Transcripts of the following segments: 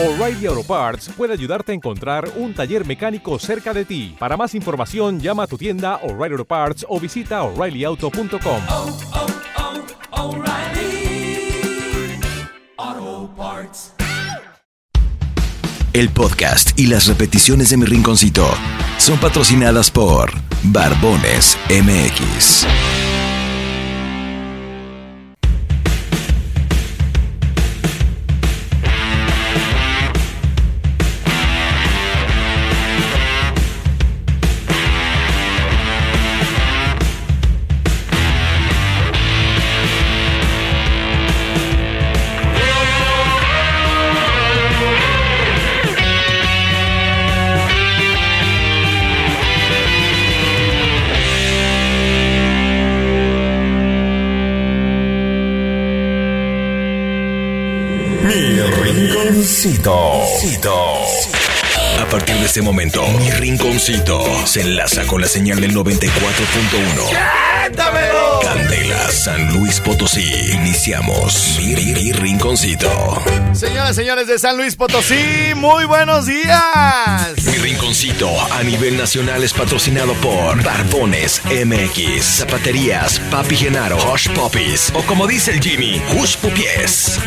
O'Reilly Auto Parts puede ayudarte a encontrar un taller mecánico cerca de ti. Para más información, llama a tu tienda O'Reilly Auto Parts o visita oreillyauto.com. oh, oh, Parts. El podcast y las repeticiones de mi rinconcito son patrocinadas por Barbones MX. Rinconcito. A partir de este momento, mi rinconcito se enlaza con la señal del 94.1. Candela, San Luis Potosí. Iniciamos mi, mi- mi rinconcito. Señoras, señores de San Luis Potosí, muy buenos días. Mi rinconcito a nivel nacional es patrocinado por Barbones MX, Zapaterías, Papi Genaro, Hush Puppies o como dice el Jimmy, Hush Pupies.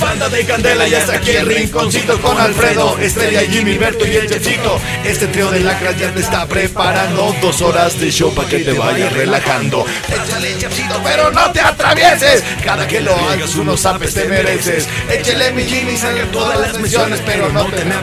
Banda de Candela, ya está aquí el rinconcito con Alfredo, Estrella, Jimmy, Berto y el Chefcito. Este trío de lacras ya te está preparando dos horas de show para que te vayas relajando. Échale Chefcito, pero no te atravieses. Cada que lo hagas unos zapes te mereces. Échale mi Jimmy, salgan todas las menciones, pero no te me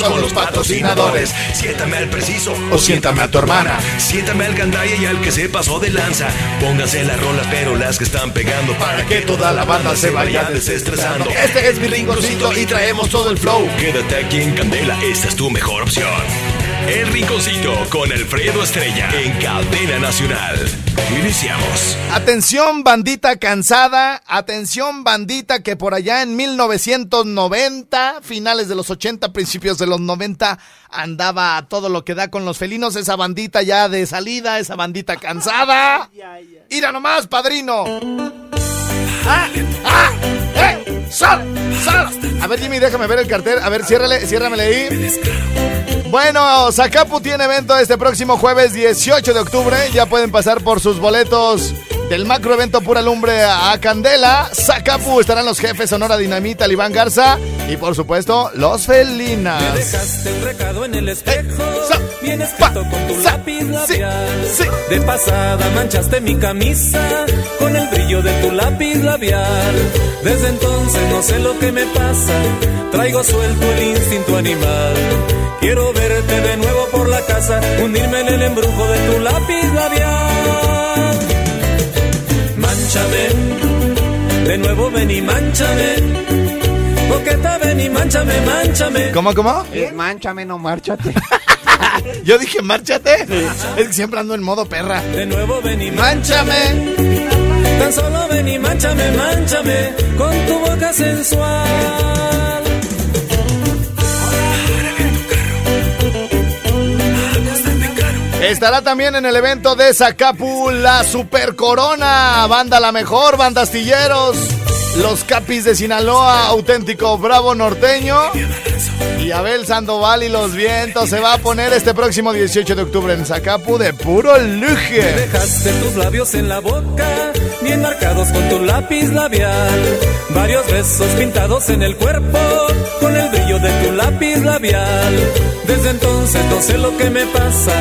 con los patrocinadores. Siéntame al preciso O siéntame a tu hermana. Siéntame al gandaya y al que se pasó de lanza. Pónganse las rolas, pero las que están pegando Para que toda la banda se vaya desestresando. Este es mi rinconcito y traemos todo el flow. Quédate aquí en Candela, esta es tu mejor opción. El Rinconcito con Alfredo Estrella en Cadena Nacional. Iniciamos. Atención bandita cansada, atención bandita que por allá en 1990, finales de los 80, principios de los 90, andaba a todo lo que da con los felinos, esa bandita ya de salida, esa bandita cansada. Ira nomás, padrino. ¡Ah! ¡Ah! ¡Sal! ¡Sal! A ver, Jimmy, déjame ver el cartel. A ver, ciérrale, ciérramele ahí. Bueno, Zacapu tiene evento este próximo jueves 18 de octubre. Ya pueden pasar por sus boletos del macro evento Pura Lumbre a Candela. Zacapu estarán los jefes Sonora Dinamita, Iván Garza y por supuesto los Felinas. Dejaste un recado en el espejo, sa- bien escrito con tu lápiz labial. De pasada manchaste mi camisa con el brillo de tu lápiz labial. Desde entonces no sé lo que me pasa, traigo suelto el instinto animal. Quiero verte de nuevo por la casa, hundirme en el embrujo de tu lápiz labial. Manchame, de nuevo ven y manchame. Coqueta, ven y manchame, manchame. ¿Cómo, cómo? Es manchame, no márchate. Yo dije, márchate. Es que siempre ando en modo perra. De nuevo ven y Mánchame. Tan solo ven y manchame, manchame con tu boca sensual. Estará también en el evento de Zacapu la Super Corona, banda la mejor, banda astilleros, los Capis de Sinaloa, auténtico bravo norteño. Y Abel Sandoval y los vientos se va a poner este próximo 18 de octubre en Zacapu de puro lujo. Dejaste tus labios en la boca, bien marcados con tu lápiz labial. Varios besos pintados en el cuerpo, con el brillo de tu lápiz labial. Desde entonces no sé lo que me pasa,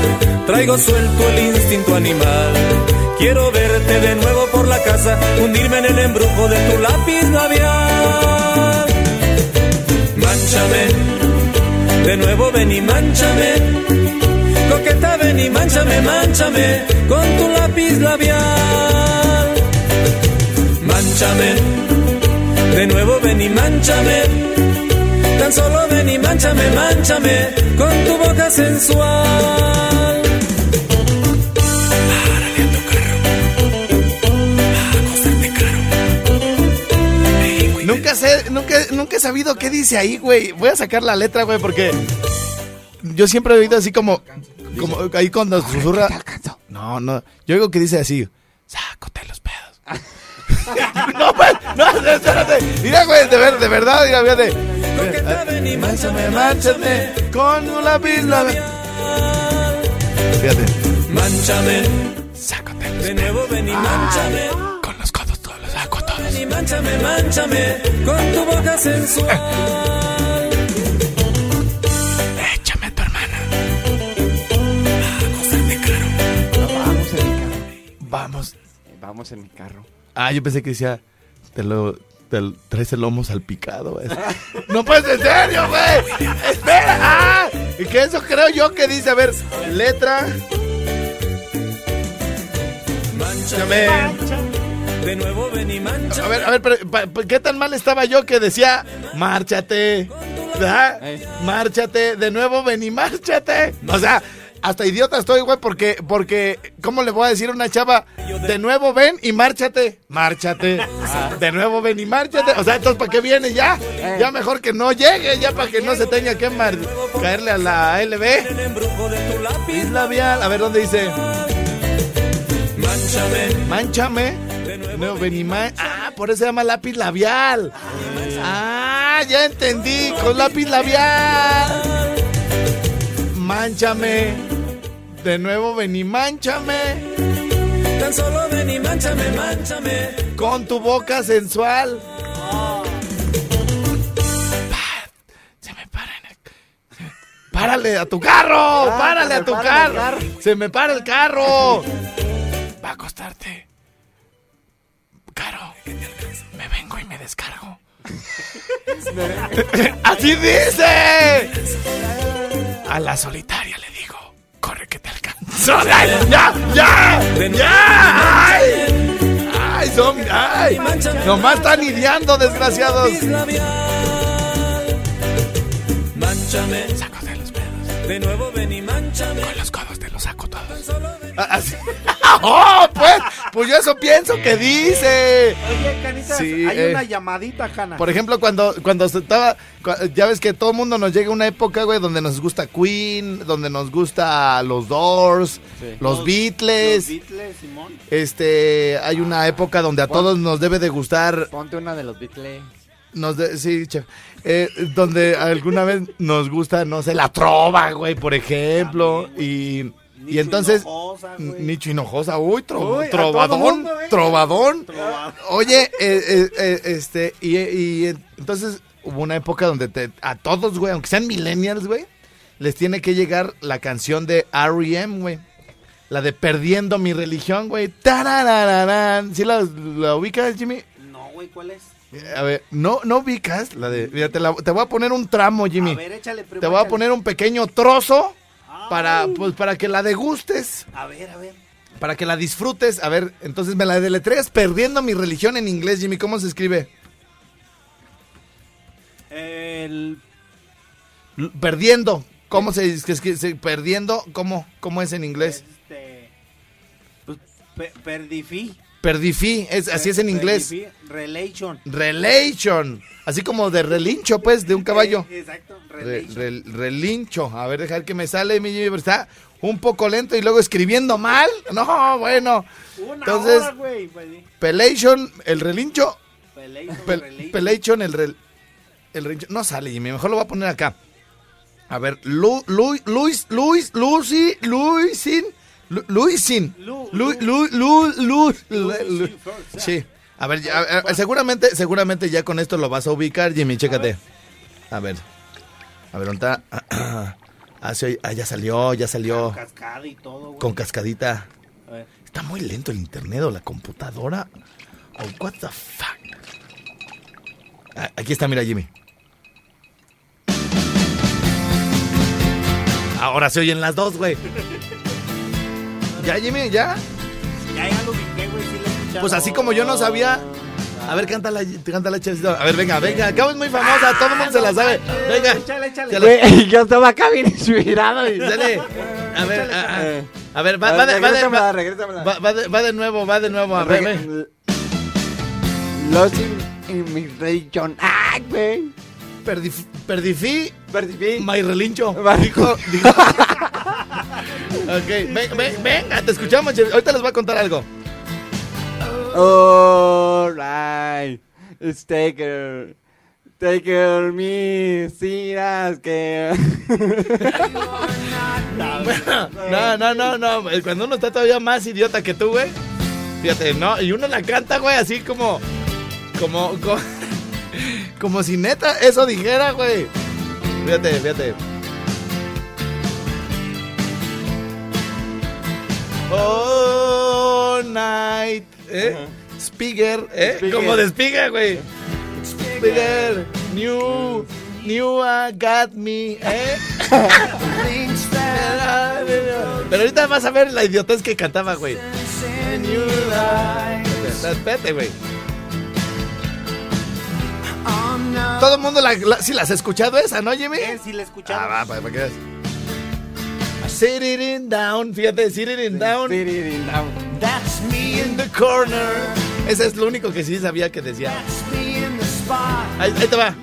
traigo suelto el instinto animal. Quiero verte de nuevo por la casa, hundirme en el embrujo de tu lápiz labial. Manchame, de nuevo ven y manchame. Coqueta, ven y manchame, manchame con tu lápiz labial. Manchame, de nuevo ven y manchame. Tan solo ven y manchame, manchame con tu boca sensual. Nunca sé, nunca, nunca he sabido qué dice ahí, güey. Voy a sacar la letra, güey, porque yo siempre he oído así como, como ahí cuando susurra. No, no. Yo digo que dice así, sácote los pedos. No, pues, no, espérate. Mira, güey, de, ver, de verdad, mira, fíjate. Coqueta, ven y Mánchame, mánchame, con un lápiz labial. Fíjate. Mánchame, Sácate de nuevo ven y mánchame. con los codos todos, los saco todos. Ven y mánchame, mánchame, con tu boca sensual. Échame a tu hermana. Vamos en mi carro. Vamos. Vamos en mi carro. Ah, yo pensé que decía, te lo, te lo- traes el lomo salpicado. no puedes, en serio, güey. Espera. Ah, y que eso creo yo que dice, a ver, letra. Mánchame, de nuevo ven y mánchame. A ver, a ver, pero, pa- pa- ¿qué tan mal estaba yo que decía, márchate? ¿verdad? Márchate, de nuevo ven y márchate. O sea, hasta idiota estoy, güey, porque, porque, ¿cómo le voy a decir a una chava? De nuevo ven y márchate. Márchate. De nuevo ven y márchate. O sea, entonces, ¿para qué viene ya? Ya mejor que no llegue, ya para que no se tenga que mar- caerle a la LB. Es labial. A ver, ¿dónde dice? mánchame, Mánchame. de No, ven y man- Ah, por eso se llama lápiz labial. Ah, ya entendí. Con lápiz labial. Mánchame. De nuevo ven y mánchame. Tan solo ven y mánchame, mánchame. Con tu boca sensual. Pa- Se me para en el... ¡Párale a tu carro! Ah, ¡Párale a tu carro! ¡Se me para el carro! Va a costarte. Caro, me vengo y me descargo. ¡Así dice! A la solitaria le corre que te alcanzo. ¡Ay, ¡Ya! ¡Ya! ¡Ya! ¡Ay! ¡Ay, son! ¡Ay! Nomás están ideando, desgraciados. Mánchame, Saco de los pedos. de nuevo ven y mánchame. Con los codos te los saco todos. Ah, así. ¡Oh, pues! Pues yo eso pienso que dice. Oye, Canitas, Sí, hay eh. una llamadita, Cana. Por ejemplo, cuando, cuando se estaba. Ya ves que todo el mundo nos llega una época, güey, donde nos gusta Queen, donde nos gusta los Doors, los, Beatles. Beatles, Simón. Este, hay una época donde a todos nos debe de gustar. Ponte una de los Beatles. Nos de- sí, chef. Eh, donde alguna vez nos gusta, no sé, la trova, güey, por ejemplo. Y, y entonces. Nicho Hinojosa, uy, tro- Uy, trovadón, mundo, ¿eh? trovadón. Oye, eh, eh, eh, este, y, y, entonces hubo una época donde te- a todos, güey, aunque sean millennials, güey, les tiene que llegar la canción de R.E.M., güey. La de Perdiendo mi religión, güey. ¿Sí la, la ubicas, Jimmy? No, güey, ¿cuál es? A ver, no, no ubicas la de. Mira, te, la- te voy a poner un tramo, Jimmy. A ver, échale, primo, te voy a poner un pequeño trozo para, pues, para que la degustes, A ver, a ver. para que la disfrutes. A ver, entonces me la deletreas perdiendo mi religión en inglés, Jimmy. ¿Cómo se escribe? El... Perdiendo. ¿Cómo se dice? se- Perdiendo, ¿cómo, ¿cómo es en inglés? Este... Pues, pe- perdifí. Perdifí, es, así es en inglés. Perdifí, Relation. Relation. Así como de relincho, pues, de un caballo. Exacto, Re- relation. re- relincho. A ver, dejar que me sale mi está un poco lento y luego escribiendo mal. No, bueno. Una Entonces, hora, güey. pues. Pelation, el relincho. Relation, Pel- relation. Pelation, el, rel- el relincho. No sale, Jimmy. Mejor lo voy a poner acá. A ver, Lu, Lu- Luis, Luis, Lucy, Luisin, Lu- Luisin. Lu- Sí. A ver, ya, a- a- seguramente, seguramente ya con esto lo vas a ubicar, Jimmy, chécate. A ver. A ver, ¿dónde está? Ah, sí, ah, ya salió, ya salió. Cascada y todo, güey. Con cascadita. A ver. Está muy lento el internet o la computadora. Oh, what the fuck. Ah, aquí está, mira, Jimmy. Ahora se oyen las dos, güey. ¿Ya, Jimmy? ¿Ya? Ya, ya lo ubiqué, güey. Sí lo he. Pues así como yo no sabía. A ver, cántala, cántala, Chelsea. A ver, venga, venga. Acabo es muy famosa, todo el mundo se la sabe. Venga. Échale, échale. Yo estaba acá bien inspirado. Y... Dale. A ver, ah, ah. Eh. a ver, va, A va ver, de, va, de, regrésamela, va, regrésamela. va- de, va de nuevo, va de nuevo. A ver, ve. Lost in, mi religion. ¡Ay, güey! Perdif- perdifí Perdí. My relincho. Va. Dijo, dijo. Ok, ven, ven, venga, te escuchamos. Ahorita les voy a contar algo. Alright. It's taker. Taker me. Siras que. No, no, no, no. Cuando uno está todavía más idiota que tú, güey. Fíjate, no. Y uno la canta, güey, así como. Como. Como, como si neta eso dijera, güey. Fíjate, fíjate. All night. ¿Eh? Speaker, ¿eh? Speaker. Como de Speaker, güey. Speaker. New. New uh, got me, ¿eh? Pero ahorita vas a ver la idiotez que cantaba, güey. Espérate, güey. Todo el mundo la, la- sí las has escuchado esa, ¿no, Jimmy? Sí, la he Ah, escuchado. va, para, para que veas. Sit it in down, fíjate, sit it in down. Sitting down. That's me in the corner. Ese es lo único que sí sabía que decía. Ahí, ahí te va.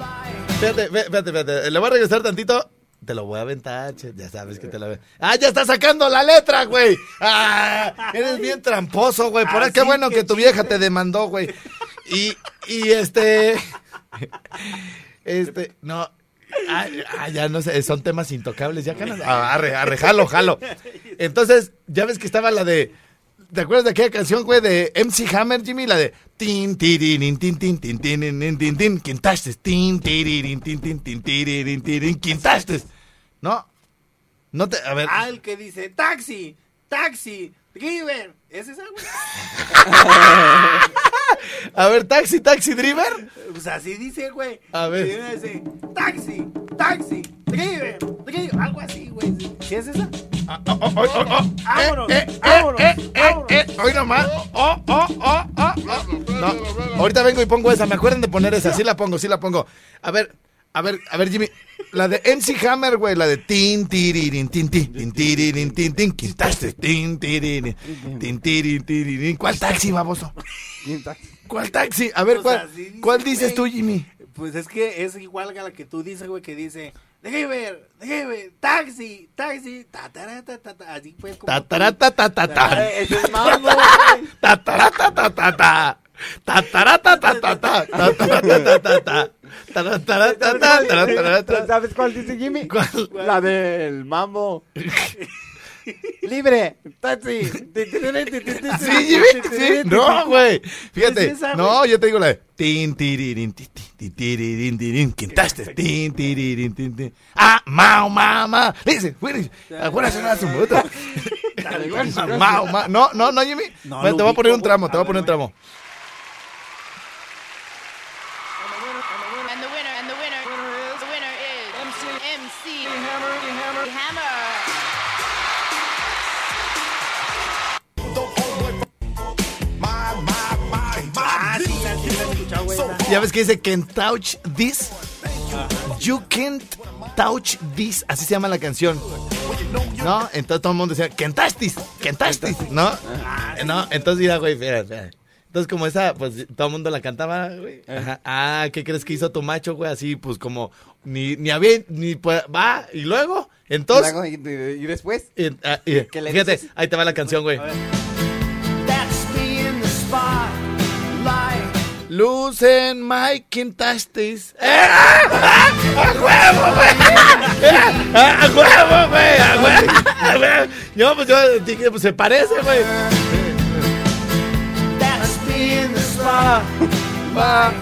Fíjate, fíjate, fíjate. Le voy a regresar tantito. Te lo voy a aventar, che. Ya sabes que te la ve. Ah, ya está sacando la letra, güey. Ah, eres bien tramposo, güey. Por ahí, qué Así bueno que que tu vieja te demandó, güey. Y, y este. Este, no. Ah, ya no sé, son temas intocables, ya canas. Ah, arre, jalo. Entonces, ya ves que estaba la de. ¿Te acuerdas de aquella canción, güey, de MC Hammer, Jimmy? La de tin tin tin tin tin tin tin tin quintastes tin tiririn tin tin tin tiririn tin quintastes. ¿No? No te a ver. Ah, Al que dice taxi taxi, driver. ¿Es esa, güey? A ver, taxi, taxi, driver. Pues así dice, güey. A ver. Y uno dice, taxi, taxi, driver, driver. Algo así, güey. ¿Sí es esa? Hoy nomás. Oh, oh, oh, oh, oh. No, ahorita vengo y pongo esa. Me acuerdan de poner esa. Sí la pongo, sí la pongo. A ver, a ver, a ver, Jimmy. La de MC Hammer, güey. La de tin, tiririn, tin, tin, tin, tiririn, tin, tin, quintaste. Tin, tiririn, tin, tiririn, tiririn. ¿Cuál taxi, baboso? ¿Cuál taxi? A ver, Pues ¿cuál, ¿cuál dices tú. Jimmy? Pues es que es igual a la que tú dices, güey, que dice, driver, driver, taxi, taxi, ta, ta, ta, ta, ta, así pues como... Ta, ta, ta, ta, ta, ta. Eh, Ese es mambo, güey. Ta, ta, ta, ta, ta, ta. ¿Sabes cuál dice Jimmy? ¿Cuál? La del mambo. Libre, taxi. sí, Jimmy. ¿Sí? No, güey. Fíjate. No, yo te digo la de. Tin, tiririn, este? tin, tiririn, tin, quintaste. Tin, tiririn, tin, tin. Ah, mao, mao, mao. Dice, afuera suena su moto. Mao, mao. No, no, no, Jimmy. te voy a poner un tramo, te voy a poner un tramo. Ya ves que dice can touch this. You can't touch this. Así se llama la canción. ¿No? Entonces todo el mundo decía, Kentastis, Kentastis, ¿no? No, entonces mira, güey, espera, espera. Entonces como esa, pues todo el mundo la cantaba, güey. Ajá. Ah, ¿qué crees que hizo tu macho, güey? Así, pues como, ni, ni había, ni, pues, va, y luego, entonces... Y, y después. y- ah, y- ¿Qué le fíjate, ahí te va la canción, güey. Lucen my Kentastis. ¡Eh! ¡Ah! ¡A huevo, güey! ¡A huevo, güey! ¡A huevo! ¡A huevo! Yo, pues yo dije, pues se parece, güey. Va,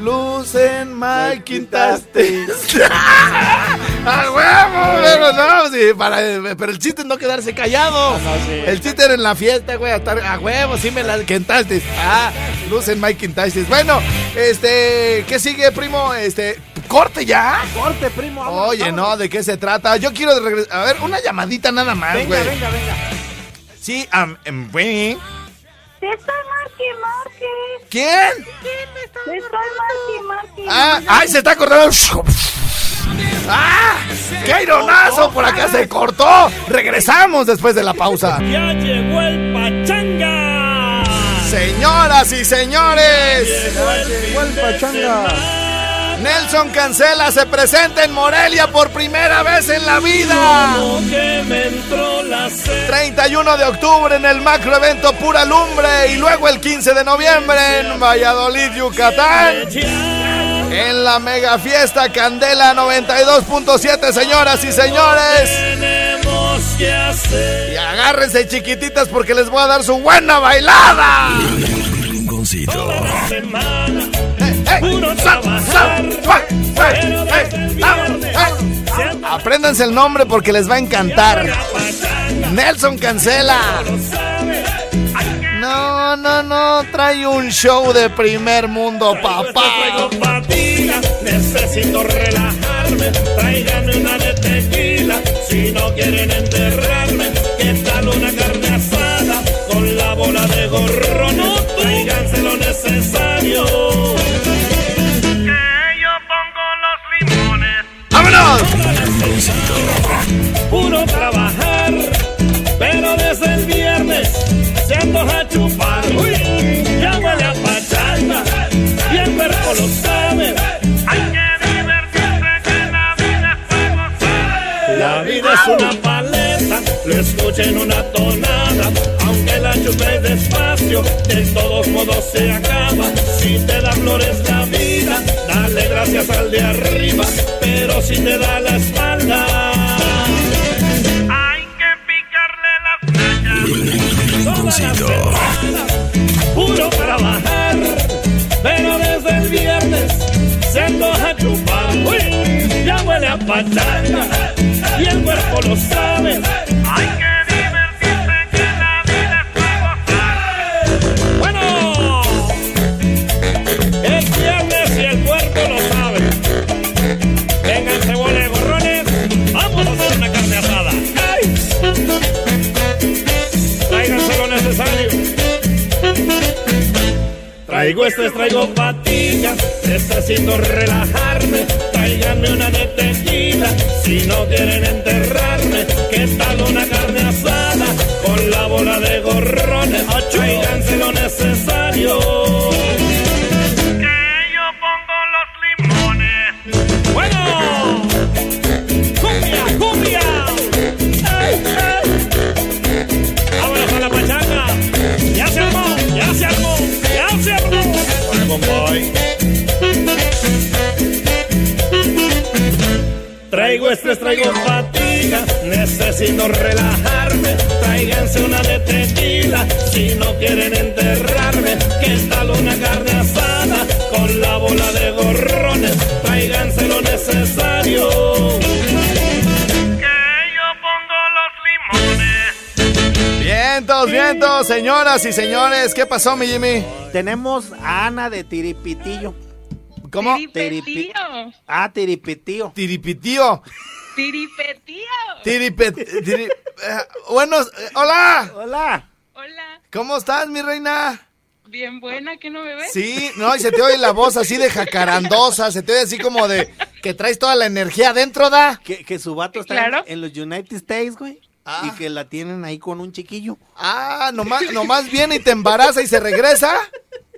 Lucen my Kentastis. ¡A huevo! Pero no, sí, para, pero el chiste es no quedarse callado. El chiste era en la fiesta, güey, a, estar- a huevo, sí me la quintaste. Ah, lucen Mike quintaste. Bueno, este, ¿qué sigue, primo? Este, corte ya. Corte, primo. vámonos, Oye, vámonos. no, ¿de qué se trata? Yo quiero regresar. A ver, una llamadita nada más, Venga, güey. venga, venga. Sí, em, güey. Te estoy marque, marque. ¿Quién? Te estoy marque, marque. Ah, ay, se está cortando. ¡Ah! ¡Qué ironazo! Por acá se cortó. Regresamos después de la pausa. Ya llegó el pachanga. Señoras y señores, Llegó el pachanga. Nelson Cancela se presenta en Morelia por primera vez en la vida. Como que me entró la sed. 31 de octubre en el macroevento Pura Lumbre y luego el 15 de noviembre en Valladolid, Yucatán. En la mega fiesta Candela 92.7, señoras y señores. Tenemos que hacer. Y agárrense chiquititas porque les voy a dar su buena bailada. Rinconcito. la semana. ¡Ey! Puro ¡Sa- trabajar. sa- ¡Fue! ¡Fue! Pero ¡Ey! desde el ¡Vamos! viernes ¡Ey! se anda Apréndanse el nombre porque les va a encantar. Nelson Cancela. No, no, trae un show de primer mundo, papá. Traigo fatiga, necesito relajarme. Tráiganme una de tequila. Si no quieren enterrarme, ¿qué tal una carne asada con la bola de gorro? No, tráiganse lo necesario. Que yo pongo los limones. ¡Vámonos! Puro en una tonada. Aunque la chupes despacio, de todos modos se acaba. Si te da flores la vida, dale gracias al de arriba. Pero si te da la espalda, Traigo fatiga, necesito relajarme. Tráiganme una de tequila, si no quieren enterrarme. Señoras y señores. ¿Qué pasó, mi Jimmy? Tenemos a Ana de Tiripitillo. ¿Cómo? Tiripetío. Ah, Tiripitío. Tiripitío. Tiripetío. Tiripet. tiri- eh, buenos. eh, hola. Hola. Hola. ¿Cómo estás, mi reina? Bien buena, ¿que no me ves? Sí, no, y se te oye la voz así de jacarandosa, se te oye así como de que traes toda la energía adentro, ¿da? Que, que su vato está Claro. en, en los United States, güey. Ah. Y que la tienen ahí con un chiquillo. Ah, nomás, nomás viene y te embaraza y se regresa.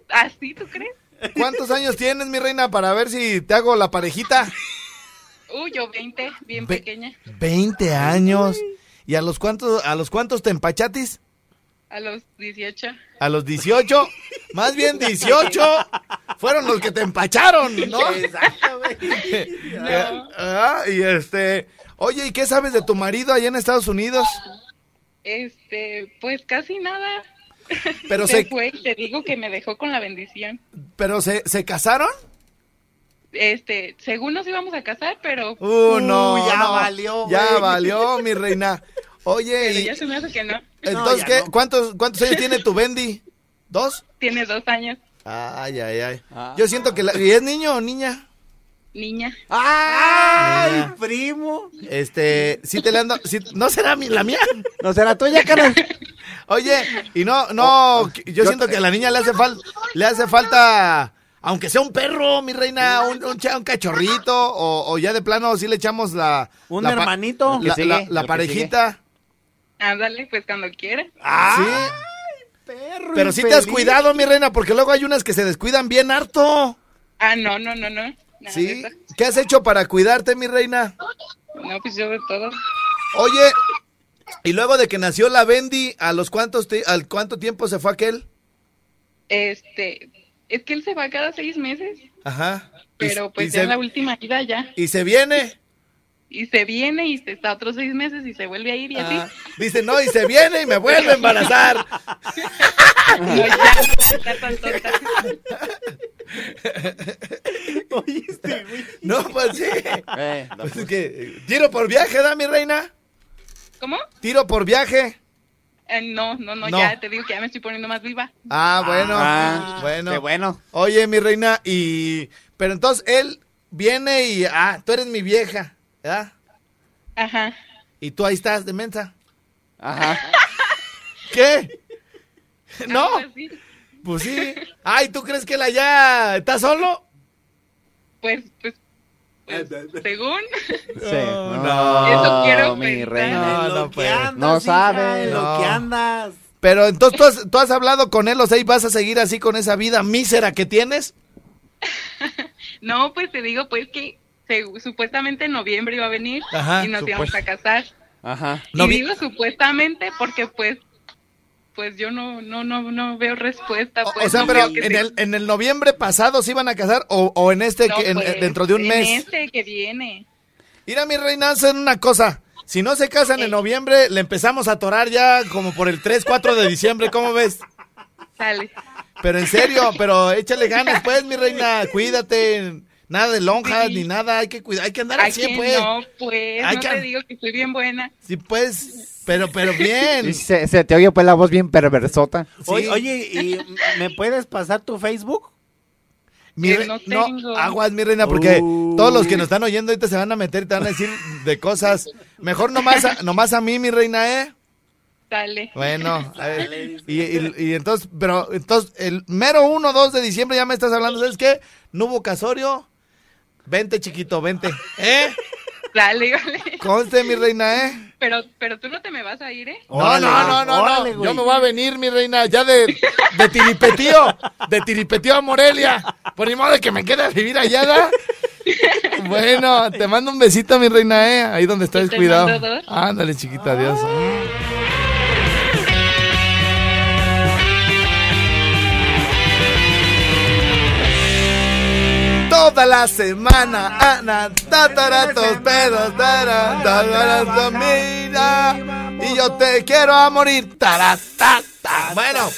¿Así tú crees? ¿Cuántos años tienes, mi reina, para ver si te hago la parejita? Uy, yo 20, bien Ve- pequeña. 20 años. ¿Y a los cuántos, a los cuántos te empachatis? A los 18. A los 18. Más bien 18. Fueron los que te empacharon, ¿no? Exacto, güey. Eh, ah, y este, oye, ¿y qué sabes de tu marido allá en Estados Unidos? Este, pues casi nada. Pero se se, fue y te digo que me dejó con la bendición. pero se, ¿se casaron? Este, según nos íbamos a casar, pero, Uh, no, ya no, valió, Ya güey. valió, mi reina. Oye, pero y- ya se me hace que no. entonces, ¿qué? no. ¿Cuántos, ¿cuántos años tiene tu Bendy? ¿Dos? Tiene dos años, Ay, ay, ay. Ah. Yo siento que la, ¿y es niño o niña? Niña. ¡Ay, Mira. primo! Este, sí te le ando, sí- no será mi, la mía. ¿No será tuya, carnal? Oye, y no, no, yo siento que a la niña le hace falta, le hace falta, aunque sea un perro, mi reina, un, un, un cachorrito, o, o ya de plano sí le echamos la... Un la hermanito. La, sigue, la- la parejita. Ándale, pues cuando quiera. Sí, Perro pero sí te has cuidado, mi reina, porque luego hay unas que se descuidan bien harto. Ah, no, no, no, no. ¿Sí? ¿Qué has hecho para cuidarte, mi reina? No, pues yo de todo. Oye, y luego de que nació la Bendy, ¿a los cuántos al cuánto tiempo se fue aquel? Este, es que él se va cada seis meses. Ajá. Pero pues ya se, la última ida ya. ¿Y se viene? y se viene y está otros seis meses y se vuelve a ir y así. Ah, dice, no, y se viene y me vuelve a embarazar. no, no. Oye, este. No, pues sí. Eh, no, pues. pues. tiro por viaje, da mi reina. ¿Cómo? Tiro por viaje. Eh, no, no, no, ya te digo que ya me estoy poniendo más viva. Ah, bueno. Ah, bueno. Qué bueno. Oye, mi reina, y. Pero entonces él viene y. Ah, tú eres mi vieja. ¿verdad? Ajá. Y tú ahí estás de mensa. Ajá. ¿Qué? Ah, ¿No? Pues, pues sí. Ay, ¿tú crees que él allá está solo? Pues, pues, pues según. No, no, quiero mi. No, no, pues. no sabes. No. Que andas. Pero entonces ¿tú has, tú has hablado con él, o sea, ¿y vas a seguir así con esa vida mísera que tienes? no, pues te digo, pues que supuestamente en noviembre iba a venir y nos íbamos a casar. Ajá. Y digo supuestamente porque pues pues yo no no no no veo respuesta. O pues, sea, pero en el, en el noviembre pasado se iban a casar o, o en este que, pues, dentro de un mes. En este que viene. Mira mi reina, hacen una cosa. Si no se casan en noviembre, le empezamos a atorar ya como por el 3, 4 de diciembre, ¿cómo ves? Sale. Pero en serio, pero échale ganas pues, mi reina, cuídate. Nada de lonjas ni nada, hay que cuidar, hay que andar Ay, así, pues. No, pues, hay te digo que estoy bien buena. Sí, pues, pero, pero bien. Se, te oye pues la voz bien perversota. Sí. Oye, oye, ¿y ¿me puedes pasar tu Facebook? Mi no, tengo. no, aguas, mi reina, porque todos los que nos están oyendo ahorita se van a meter y te van a decir de cosas. Mejor nomás a, nomás a mí, mi reina, ¿eh? Dale. Bueno, a ver, y, y, y, entonces, pero entonces, el mero 1 2 de diciembre ya me estás hablando, ¿sabes qué? No hubo casorio, Vente, chiquito, vente. ¿Eh? Dale, dale. Conste, mi reina, ¿eh? Pero, pero tú no te me vas a ir, ¿eh? No, no, no, no, no. Yo me voy a venir, mi reina, ya de, de tiripetío, de tiripetío a Morelia. Pues Por el modo de que me quede a vivir allá, ¿da? Bueno, te mando un besito, mi reina, ¿eh? Ahí donde estás, cuidado. Ándale, chiquita, adiós. toda la semana. Ana, tataratos, pedos, tarantas, mira. Y yo te quiero a morir. Taratata. Bueno.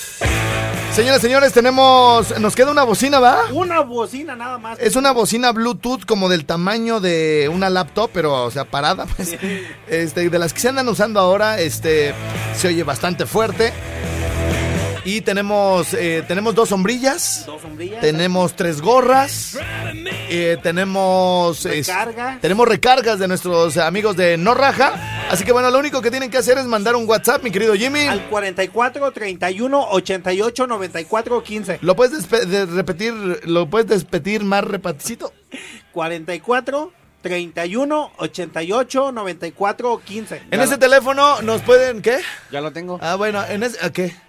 Señores, señores, tenemos. Nos queda una bocina, ¿va? Una bocina nada más. Es una bocina Bluetooth como del tamaño de una laptop, pero, o sea, parada, pues. Este, de las que se andan usando ahora, este. Se oye bastante fuerte. Y tenemos, eh, tenemos dos sombrillas. Tenemos tres gorras. Eh, tenemos. Recargas. tenemos recargas de nuestros amigos de No Raja. Así que bueno, lo único que tienen que hacer es mandar un WhatsApp, mi querido Jimmy. Al 44 31 88 94 15. ¿Lo puedes repetir? ¿Lo puedes despetir más repatito? 44 31 88 94 15. En ese teléfono nos pueden, ¿qué? Ya lo tengo. Ah, bueno, en ese, ¿qué?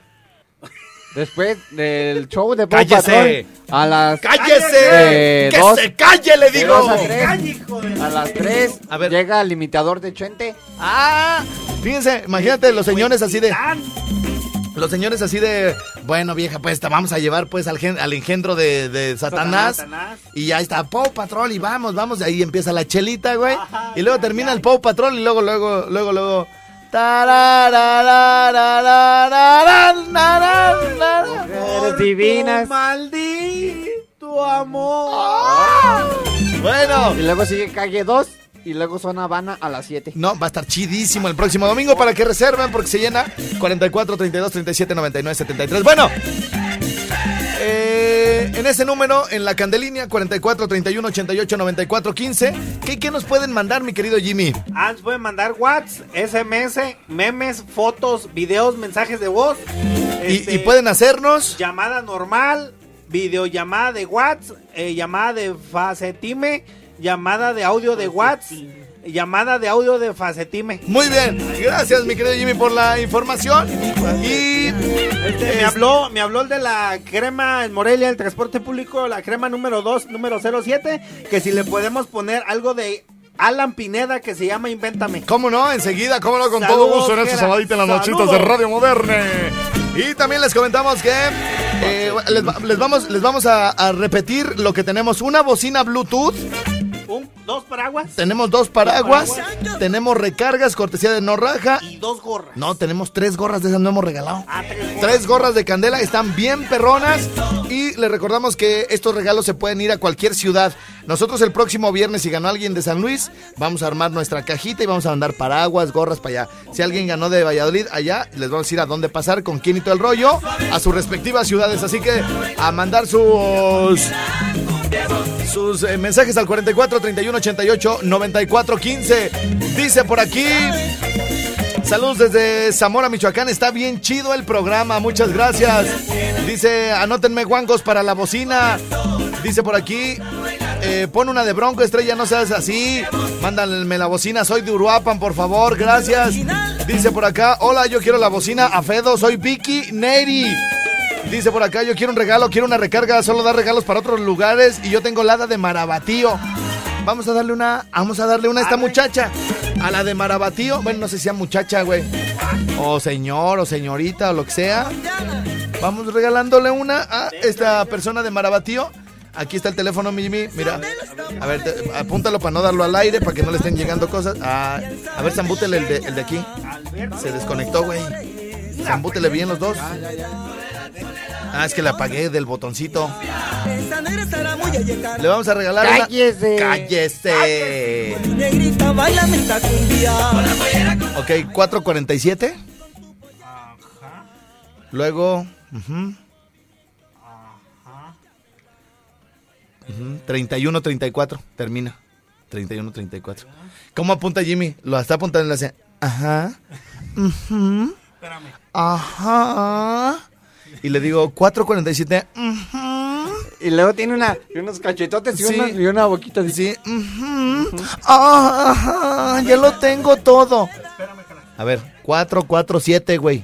Después del show de Bob ¡Cállese! Patrón, a las ¡Cállese! ¡Que se calle, le digo! A, las tres, a las 3 llega el imitador de Chente. ¡Ah! Fíjense, imagínate los señores así de... Los señores así de, bueno vieja, pues te vamos a llevar pues al, gen, al engendro de, Satanás, Y ahí está Pow Patrol y vamos, vamos. Y ahí empieza la chelita, güey. Y luego termina el Pow Patrol y luego, luego, luego, luego Mujeres divinas. Maldito amor. Bueno. Y luego sigue calle 2. Y luego son Habana a las 7. No, va a estar chidísimo el próximo domingo para que reserven porque se llena 44, 32, 37, 99, 73. Bueno, eh, en ese número, en la candelínea 44 31 88 94 15, ¿qué, qué nos pueden mandar, mi querido Jimmy? Ah, nos pueden mandar WhatsApp, SMS, memes, fotos, videos, mensajes de voz. Y, Este, y pueden hacernos. Llamada normal, videollamada de WhatsApp, eh, llamada de Facetime llamada de audio de WhatsApp, llamada de audio de Facetime. Muy bien, gracias mi querido Jimmy por la información. Y Este, me habló, me habló el de la crema en Morelia, el transporte público, la crema número 2, número 07, que si le podemos poner algo de Alan Pineda que se llama Invéntame. ¿Cómo no? Enseguida, cómo no, con Saludos, todo gusto en este Jera. sabadito en las nochitas de Radio Moderne. Y también les comentamos que eh, les, va- les vamos, les vamos a, a repetir lo que tenemos. Una bocina Bluetooth, dos paraguas tenemos dos paraguas, tenemos recargas, cortesía de no raja. y dos gorras. No, tenemos tres gorras de esas, no hemos regalado. Ah, tres gorras. Tres gorras de candela, están bien perronas y les recordamos que estos regalos se pueden ir a cualquier ciudad. Nosotros el próximo viernes, si ganó alguien de San Luis, vamos a armar nuestra cajita y vamos a mandar paraguas, gorras para allá. Si alguien ganó de Valladolid, allá les vamos a decir a dónde pasar, con quién y todo el rollo, a sus respectivas ciudades. Así que a mandar sus sus eh, mensajes al 44 31 88 94 15. Dice por aquí. Saludos desde Zamora, Michoacán. Está bien chido el programa. Muchas gracias. Dice, anótenme guangos para la bocina. Dice por aquí, eh, pon una de Bronco, estrella, no seas así. Mándame la bocina, soy de Uruapan, por favor, gracias. Dice por acá, hola, yo quiero la bocina a Fedo, soy Vicky Neri. Dice por acá, yo quiero un regalo, quiero una recarga, solo da regalos para otros lugares y yo tengo la hada de Marabatío. Vamos a darle una, vamos a darle una a esta muchacha. A la de Marabatío, bueno, no sé si sea muchacha, güey. O señor, o señorita, o lo que sea. Vamos regalándole una a esta persona de Marabatío. Aquí está el teléfono, Mimi. Mira, a ver, te- apúntalo para no darlo al aire, para que no le estén llegando cosas. Ah, a ver, zambútele el de, el de aquí. Se desconectó, güey. Zambútele bien los dos. Ah, es que le apagué del botoncito. Le vamos a regalar una- Cállese. ¡Cállese! Negrita, bailame esta cumbia. Ok, 4.47. Luego. ujú. Ujú, 31-34. Termina. 31-34. ¿Cómo apunta Jimmy? Lo está apuntando en la hace. Ajá. ujú, Ajá. Y le digo 4.47. ujú, Y luego tiene una, unos cachetotes y, Sí. una, y una boquita así. Sí. Ajá. Ya lo tengo todo. A ver, 447, güey.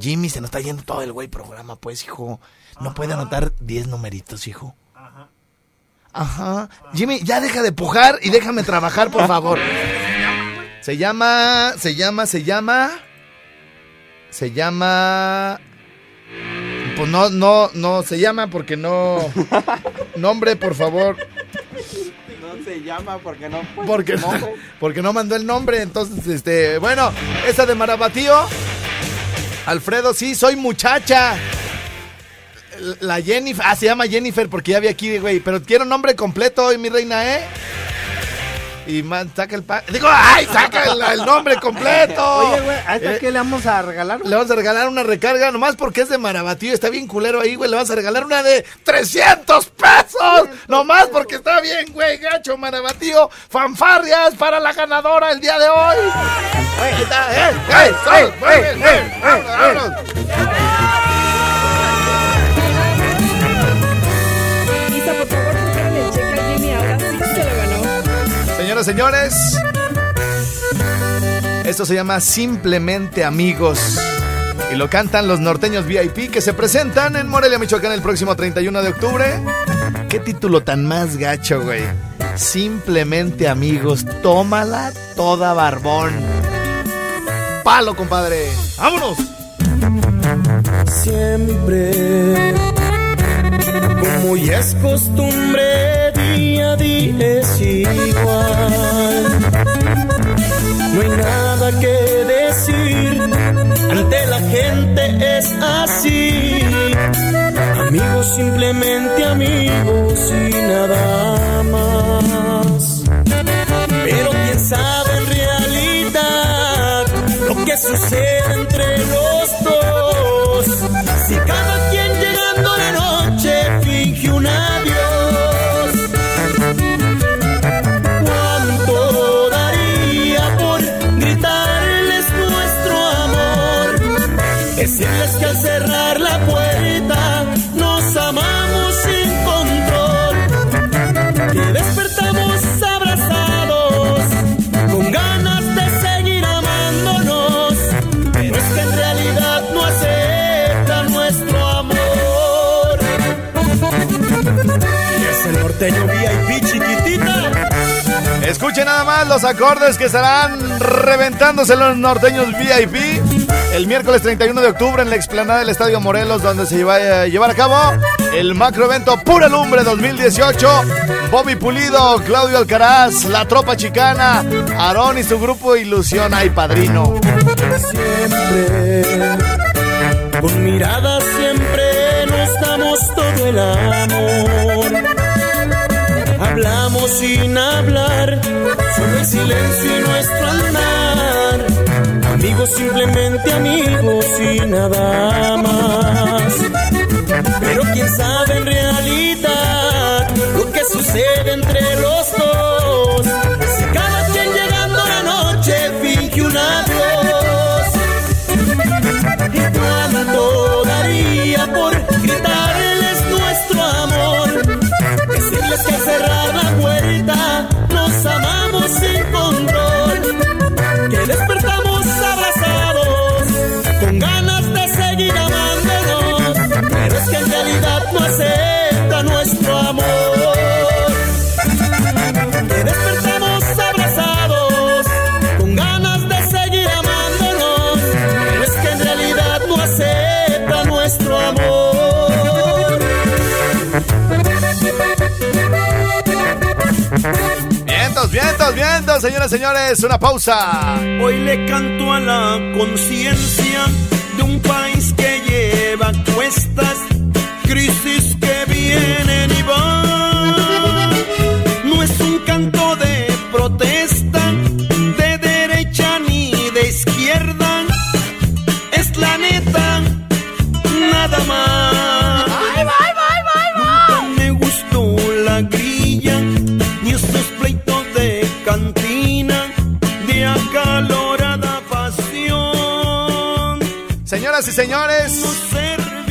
Jimmy, se nos está yendo todo el güey programa, pues, hijo. No puede anotar 10 numeritos, hijo. Ajá. Jimmy, ya deja de pujar y déjame trabajar, por favor. Se llama, se llama, se llama. Se llama. Pues no, no, no, se llama porque no. Nombre, por favor. No se llama porque no. Porque, no, porque no mandó el nombre, entonces, este, bueno, esa de Marabatío. Alfredo, sí, soy muchacha. La Jennifer, ah, se llama Jennifer porque ya vi aquí, güey, pero quiero nombre completo hoy, mi reina, ¿eh? Y man, saca el pa... Digo, ¡ay! ¡Saca el, el nombre completo! Oye, güey, ¿a esta Eh, qué le vamos a regalar? Le vamos a regalar una recarga, nomás porque es de Marabatío, está bien culero ahí, güey. Le vamos a regalar una de 300 pesos, nomás porque está bien, güey, gacho, Marabatío. Fanfarrias para la ganadora el día de hoy. Ahí está, ¡eh! ¡eh! ¡eh! muy bien, bien, vámonos, vámonos. Señores, esto se llama Simplemente Amigos. Y lo cantan los norteños VIP que se presentan en Morelia, Michoacán el próximo 31 de octubre. ¿Qué título tan más gacho, güey? Simplemente Amigos. Tómala toda barbón. Palo, compadre. ¡Vámonos! Siempre, como ya es costumbre, día a día es igual. No hay nada que decir, ante la gente es así. Amigos, simplemente amigos y nada más. Pero quién sabe en realidad lo que sucede entre los norteño VIP chiquitita. Escuchen nada más los acordes que estarán reventándose los norteños VIP el miércoles 31 de octubre en la explanada del Estadio Morelos, donde se va a llevar a cabo el macro evento Pura Lumbre 2018. Bobby Pulido, Claudio Alcaraz, la tropa chicana, Aarón y su grupo Ilusión Ay Padrino. Siempre, con miradas siempre nos damos todo el amor. Sin hablar, solo el silencio y nuestro andar. Amigos, simplemente amigos y nada más. Pero quién sabe en realidad lo que sucede entre los dos. Si cada quien llegando la noche finge un adiós. ¿Y cuánto daría por gritarles nuestro amor? Decirles que cerrar la amamos sin señoras y señores, una pausa. Hoy le canto a la conciencia de un país que lleva cuestas, crisis que vienen y van. Y señores,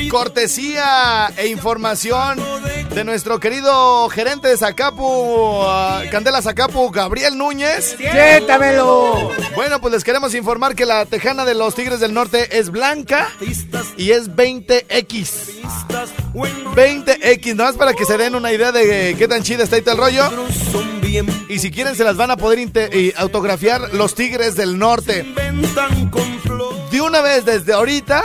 cortesía e información de nuestro querido gerente de Zacapu, ah, Candela Zacapu, Gabriel Núñez. ¡Siéntamelo! Bueno, pues les queremos informar que la tejana de los Tigres del Norte es blanca y es 20X. 20X, nomás para que se den una idea de qué tan chida está ahí todo el rollo. Y si quieren se las van a poder autografiar los Tigres del Norte. Una vez desde ahorita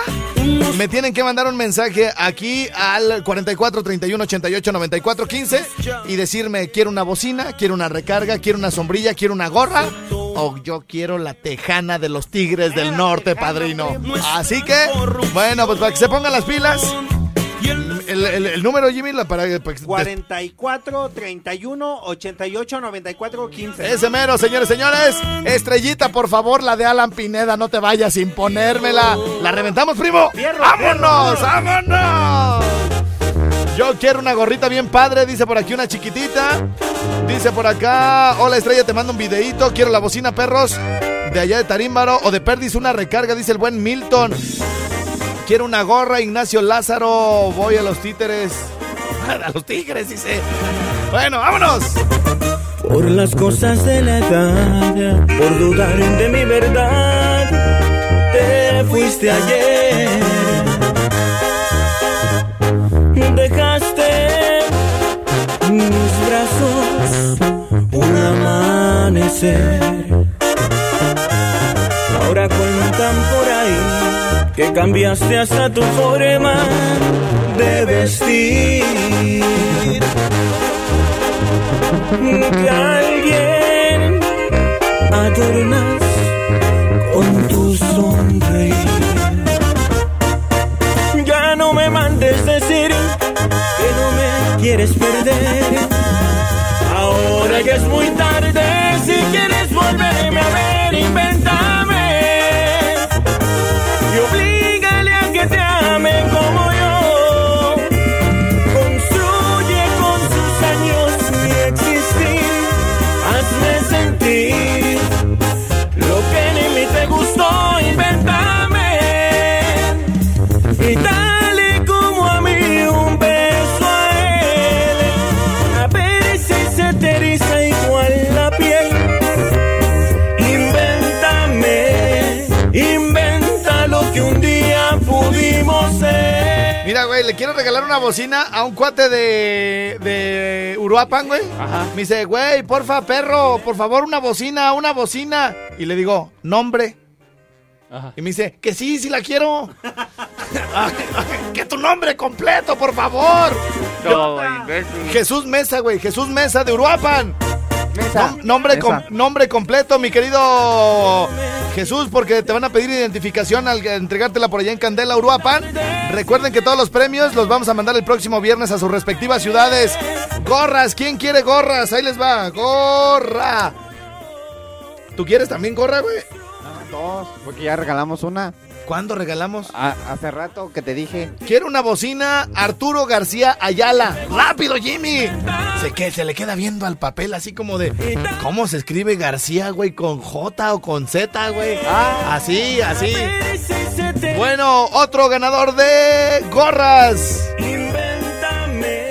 me tienen que mandar un mensaje aquí al 44 31 88 94 15 y decirme quiero una bocina, quiero una recarga, quiero una sombrilla, quiero una gorra o yo quiero la tejana de los Tigres del Norte, padrino. Así que, bueno, pues para que se pongan las pilas. El, el- el número, Jimmy, la para, para- 44 31 88 94 15. Ese mero, señores, señores. Estrellita, por favor, la de Alan Pineda, no te vayas sin ponérmela. ¿La reventamos, primo? ¡Vámonos! ¡Vámonos! Yo quiero una gorrita bien padre, dice por aquí una chiquitita. Dice por acá, hola Estrella, te mando un videíto. Quiero la bocina, perros, de allá de Tarímbaro o de Perdis, una recarga, dice el buen Milton. Quiero una gorra, Ignacio Lázaro. Voy a los títeres. A los tigres, dice. Bueno, vámonos. Por las cosas de la edad, por dudar de mi verdad, te fuiste ayer. Dejaste mis brazos un amanecer. Ahora cuentan por ahí que cambiaste hasta tu forma de vestir que alguien adornas con tu sonreír. Ya no me mandes decir que no me quieres perder. Ahora ya es muy tarde, si quieres volverme a ver, invéntame. need güey, le quiero regalar una bocina a un cuate de, de Uruapan, güey. Me dice, güey, porfa, perro, por favor, una bocina, una bocina. Y le digo, nombre. Y me dice, que sí, sí la quiero. Que tu nombre completo, por favor. No, Jesús Mesa, güey, Jesús Mesa de Uruapan. Mesa. Nombre, Mesa. com- nombre completo, mi querido Jesús, porque te van a pedir identificación al entregártela por allá en Candela, Uruapan. Recuerden que todos los premios los vamos a mandar el próximo viernes a sus respectivas ciudades. Gorras, ¿quién quiere gorras? Ahí les va, gorra. ¿Tú quieres también gorra, güey? Dos, porque ya regalamos una. ¿Cuándo regalamos? A- hace rato que te dije. Quiero una bocina Arturo García Ayala. ¡Rápido, Jimmy! Se, que, se le queda viendo al papel así como de... ¿Cómo se escribe García, güey? ¿Con J o con Z, güey? Así, así. Bueno, otro ganador de gorras.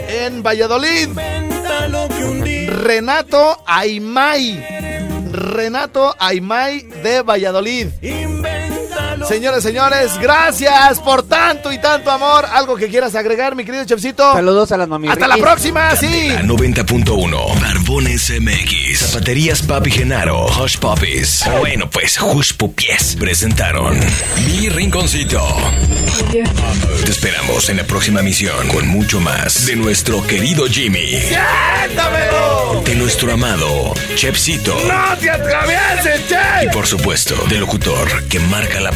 En Valladolid. Renato Aymay. Renato Aymay de Valladolid. Señores, señores, gracias por tanto y tanto amor. ¿Algo que quieras agregar, mi querido Chefcito? Saludos a las mami. Hasta la próxima, sí. La 90.1 Barbones MX Zapaterías Papi Genaro Hush Puppies O Bueno pues Hush Pupies Presentaron Mi Rinconcito Te esperamos en la próxima misión Con mucho más De nuestro querido Jimmy ¡Siéntamelo! De nuestro amado Chepsito ¡No te atravieses, che! Y por supuesto Del locutor que marca la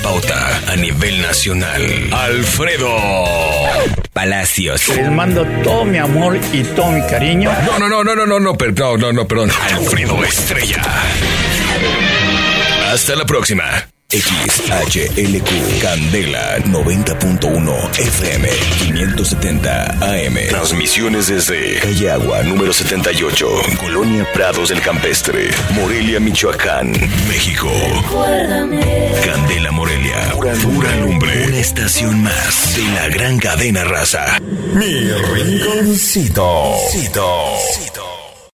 A nivel nacional Alfredo Palacios Les mando todo mi amor y todo mi cariño. No, no, no, no, no, no, no, no, no, no, perdón. Alfredo Estrella. Hasta la próxima. XHLQ Candela 90.1 FM 570 AM. Transmisiones desde Calle Agua número 78, Colonia Prados del Campestre, Morelia, Michoacán, México. Candela Morelia, pura, pura lumbre. Una estación más de la gran cadena raza. Mi rinconcito. Cito.